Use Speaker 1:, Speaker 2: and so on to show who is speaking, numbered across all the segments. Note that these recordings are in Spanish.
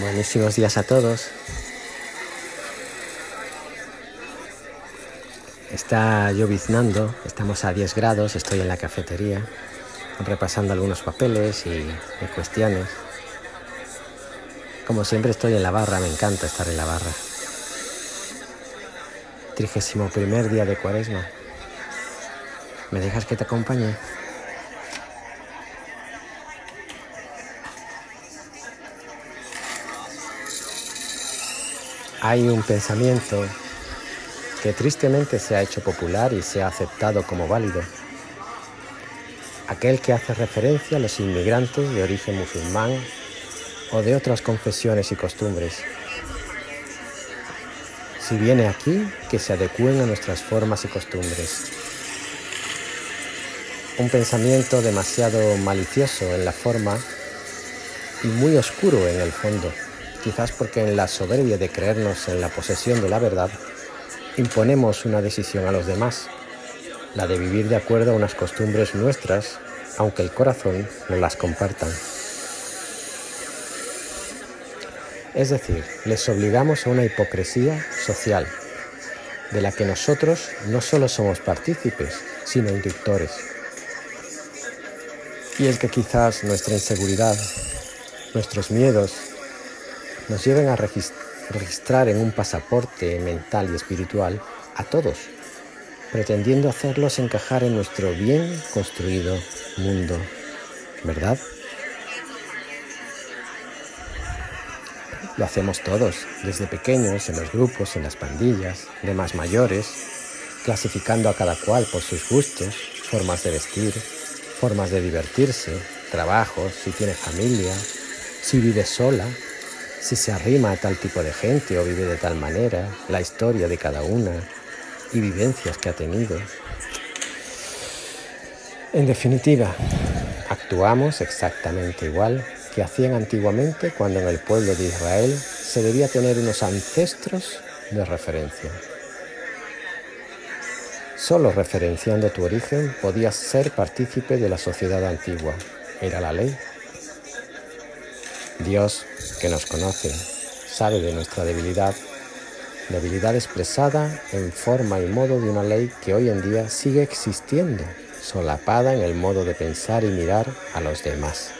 Speaker 1: Buenísimos días a todos. Está lloviznando, estamos a 10 grados, estoy en la cafetería repasando algunos papeles y, y cuestiones. Como siempre estoy en la barra, me encanta estar en la barra. Trigésimo primer día de cuaresma. ¿Me dejas que te acompañe? Hay un pensamiento que tristemente se ha hecho popular y se ha aceptado como válido. Aquel que hace referencia a los inmigrantes de origen musulmán o de otras confesiones y costumbres. Si viene aquí, que se adecúen a nuestras formas y costumbres. Un pensamiento demasiado malicioso en la forma y muy oscuro en el fondo quizás porque en la soberbia de creernos en la posesión de la verdad, imponemos una decisión a los demás, la de vivir de acuerdo a unas costumbres nuestras, aunque el corazón no las compartan. Es decir, les obligamos a una hipocresía social, de la que nosotros no solo somos partícipes, sino inductores. Y es que quizás nuestra inseguridad, nuestros miedos, nos lleven a registrar en un pasaporte mental y espiritual a todos, pretendiendo hacerlos encajar en nuestro bien construido mundo, ¿verdad? Lo hacemos todos, desde pequeños, en los grupos, en las pandillas, de más mayores, clasificando a cada cual por sus gustos, formas de vestir, formas de divertirse, trabajos, si tiene familia, si vive sola, si se arrima a tal tipo de gente o vive de tal manera, la historia de cada una y vivencias que ha tenido. En definitiva, actuamos exactamente igual que hacían antiguamente cuando en el pueblo de Israel se debía tener unos ancestros de referencia. Solo referenciando tu origen podías ser partícipe de la sociedad antigua. Era la ley. Dios, que nos conoce, sabe de nuestra debilidad, debilidad expresada en forma y modo de una ley que hoy en día sigue existiendo, solapada en el modo de pensar y mirar a los demás.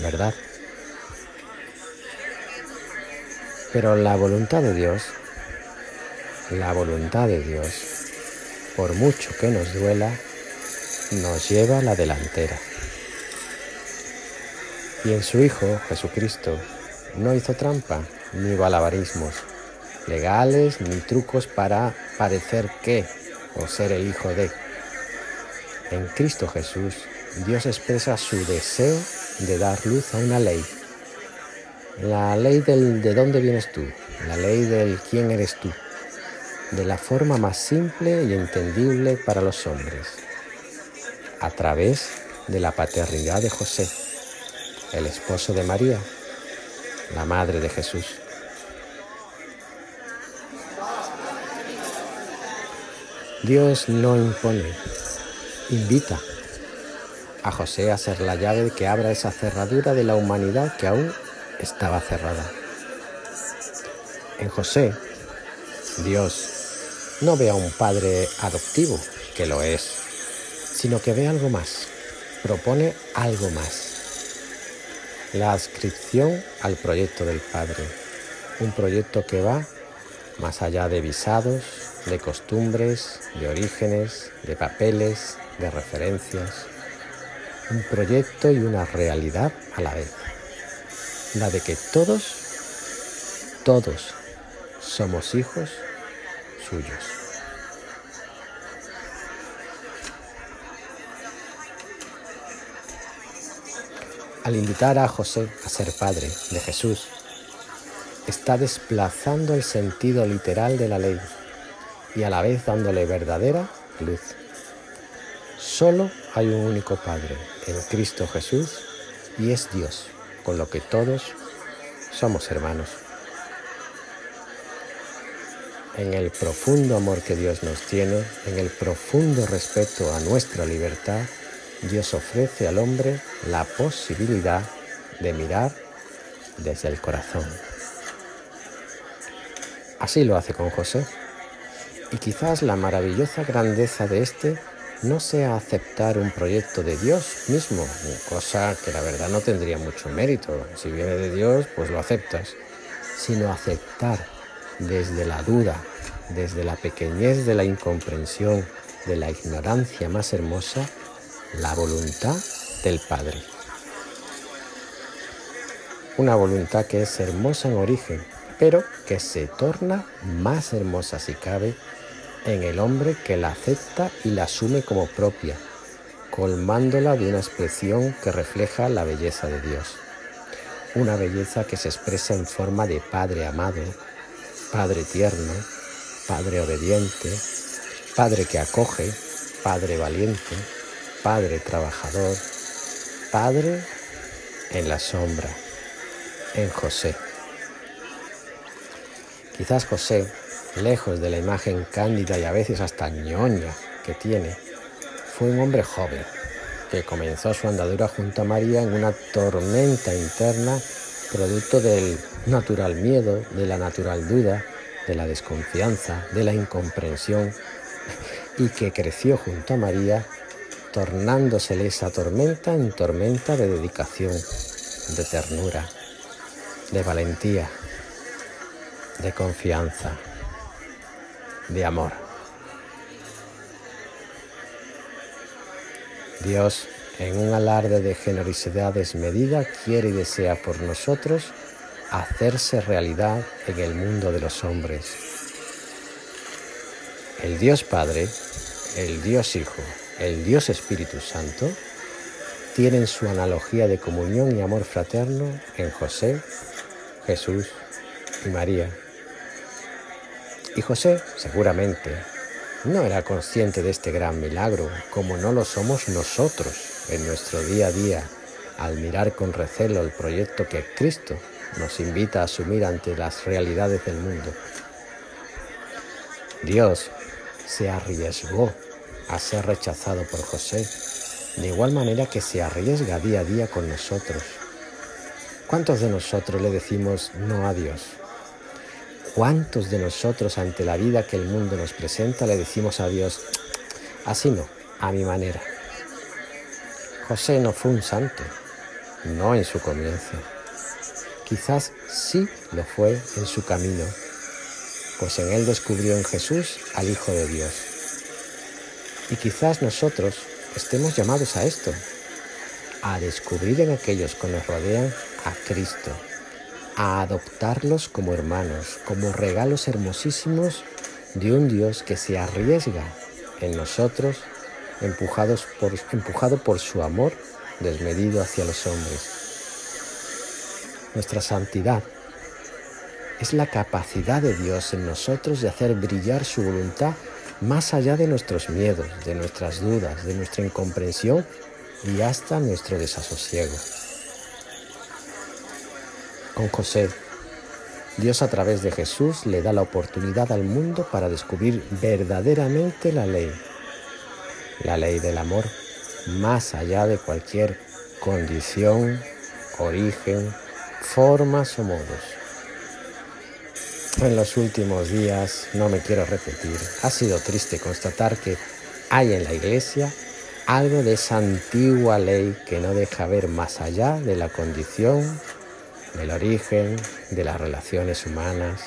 Speaker 1: ¿Verdad? Pero la voluntad de Dios, la voluntad de Dios, por mucho que nos duela, nos lleva a la delantera. Y en su Hijo, Jesucristo, no hizo trampa ni balabarismos legales ni trucos para parecer que o ser el Hijo de. En Cristo Jesús, Dios expresa su deseo de dar luz a una ley. La ley del de dónde vienes tú, la ley del quién eres tú, de la forma más simple y entendible para los hombres, a través de la paternidad de José el esposo de María, la madre de Jesús. Dios no impone, invita a José a ser la llave que abra esa cerradura de la humanidad que aún estaba cerrada. En José, Dios no ve a un padre adoptivo, que lo es, sino que ve algo más, propone algo más la adscripción al proyecto del Padre, un proyecto que va más allá de visados, de costumbres, de orígenes, de papeles, de referencias, un proyecto y una realidad a la vez, la de que todos, todos somos hijos suyos. Al invitar a José a ser padre de Jesús, está desplazando el sentido literal de la ley y a la vez dándole verdadera luz. Solo hay un único Padre en Cristo Jesús y es Dios, con lo que todos somos hermanos. En el profundo amor que Dios nos tiene, en el profundo respeto a nuestra libertad, Dios ofrece al hombre la posibilidad de mirar desde el corazón. Así lo hace con José. Y quizás la maravillosa grandeza de este no sea aceptar un proyecto de Dios mismo, cosa que la verdad no tendría mucho mérito. Si viene de Dios, pues lo aceptas, sino aceptar desde la duda, desde la pequeñez de la incomprensión, de la ignorancia más hermosa, la voluntad del Padre. Una voluntad que es hermosa en origen, pero que se torna más hermosa si cabe en el hombre que la acepta y la asume como propia, colmándola de una expresión que refleja la belleza de Dios. Una belleza que se expresa en forma de Padre amado, Padre tierno, Padre obediente, Padre que acoge, Padre valiente, Padre trabajador, Padre en la sombra, en José. Quizás José, lejos de la imagen cándida y a veces hasta ñoña que tiene, fue un hombre joven que comenzó su andadura junto a María en una tormenta interna producto del natural miedo, de la natural duda, de la desconfianza, de la incomprensión y que creció junto a María tornándosele esa tormenta en tormenta de dedicación, de ternura, de valentía, de confianza, de amor. Dios, en un alarde de generosidad desmedida, quiere y desea por nosotros hacerse realidad en el mundo de los hombres. El Dios Padre, el Dios Hijo, el Dios Espíritu Santo tienen su analogía de comunión y amor fraterno en José, Jesús y María. Y José, seguramente, no era consciente de este gran milagro, como no lo somos nosotros en nuestro día a día, al mirar con recelo el proyecto que Cristo nos invita a asumir ante las realidades del mundo. Dios se arriesgó a ser rechazado por José, de igual manera que se arriesga día a día con nosotros. ¿Cuántos de nosotros le decimos no a Dios? ¿Cuántos de nosotros ante la vida que el mundo nos presenta le decimos a Dios, así no, a mi manera? José no fue un santo, no en su comienzo. Quizás sí lo fue en su camino, pues en él descubrió en Jesús al Hijo de Dios. Y quizás nosotros estemos llamados a esto, a descubrir en aquellos que nos rodean a Cristo a adoptarlos como hermanos, como regalos hermosísimos de un Dios que se arriesga en nosotros, empujados empujado por su amor desmedido hacia los hombres. Nuestra santidad es la capacidad de Dios en nosotros de hacer brillar su voluntad más allá de nuestros miedos, de nuestras dudas, de nuestra incomprensión y hasta nuestro desasosiego con José. Dios a través de Jesús le da la oportunidad al mundo para descubrir verdaderamente la ley, la ley del amor, más allá de cualquier condición, origen, formas o modos. En los últimos días, no me quiero repetir, ha sido triste constatar que hay en la iglesia algo de esa antigua ley que no deja ver más allá de la condición del origen, de las relaciones humanas.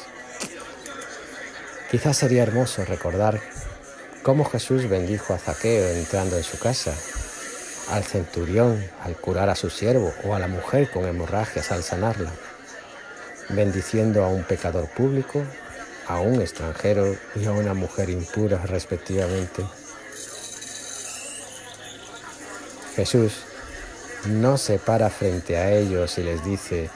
Speaker 1: Quizás sería hermoso recordar cómo Jesús bendijo a Zaqueo entrando en su casa, al centurión al curar a su siervo o a la mujer con hemorragias al sanarla, bendiciendo a un pecador público, a un extranjero y a una mujer impura respectivamente. Jesús no se para frente a ellos y les dice,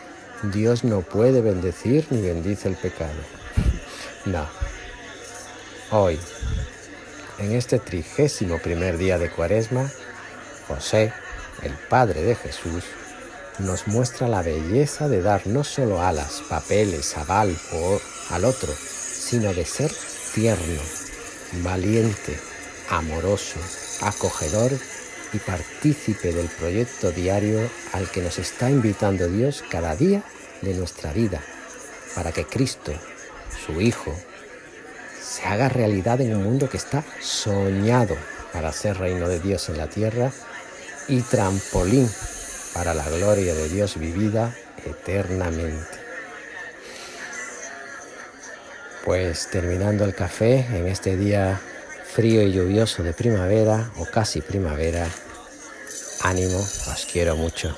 Speaker 1: Dios no puede bendecir ni bendice el pecado. No. Hoy, en este trigésimo primer día de Cuaresma, José, el Padre de Jesús, nos muestra la belleza de dar no solo alas, papeles, aval o al otro, sino de ser tierno, valiente, amoroso, acogedor y partícipe del proyecto diario al que nos está invitando Dios cada día de nuestra vida para que Cristo, su Hijo, se haga realidad en un mundo que está soñado para ser reino de Dios en la tierra y trampolín para la gloria de Dios vivida eternamente. Pues terminando el café en este día frío y lluvioso de primavera o casi primavera, ánimo, os quiero mucho.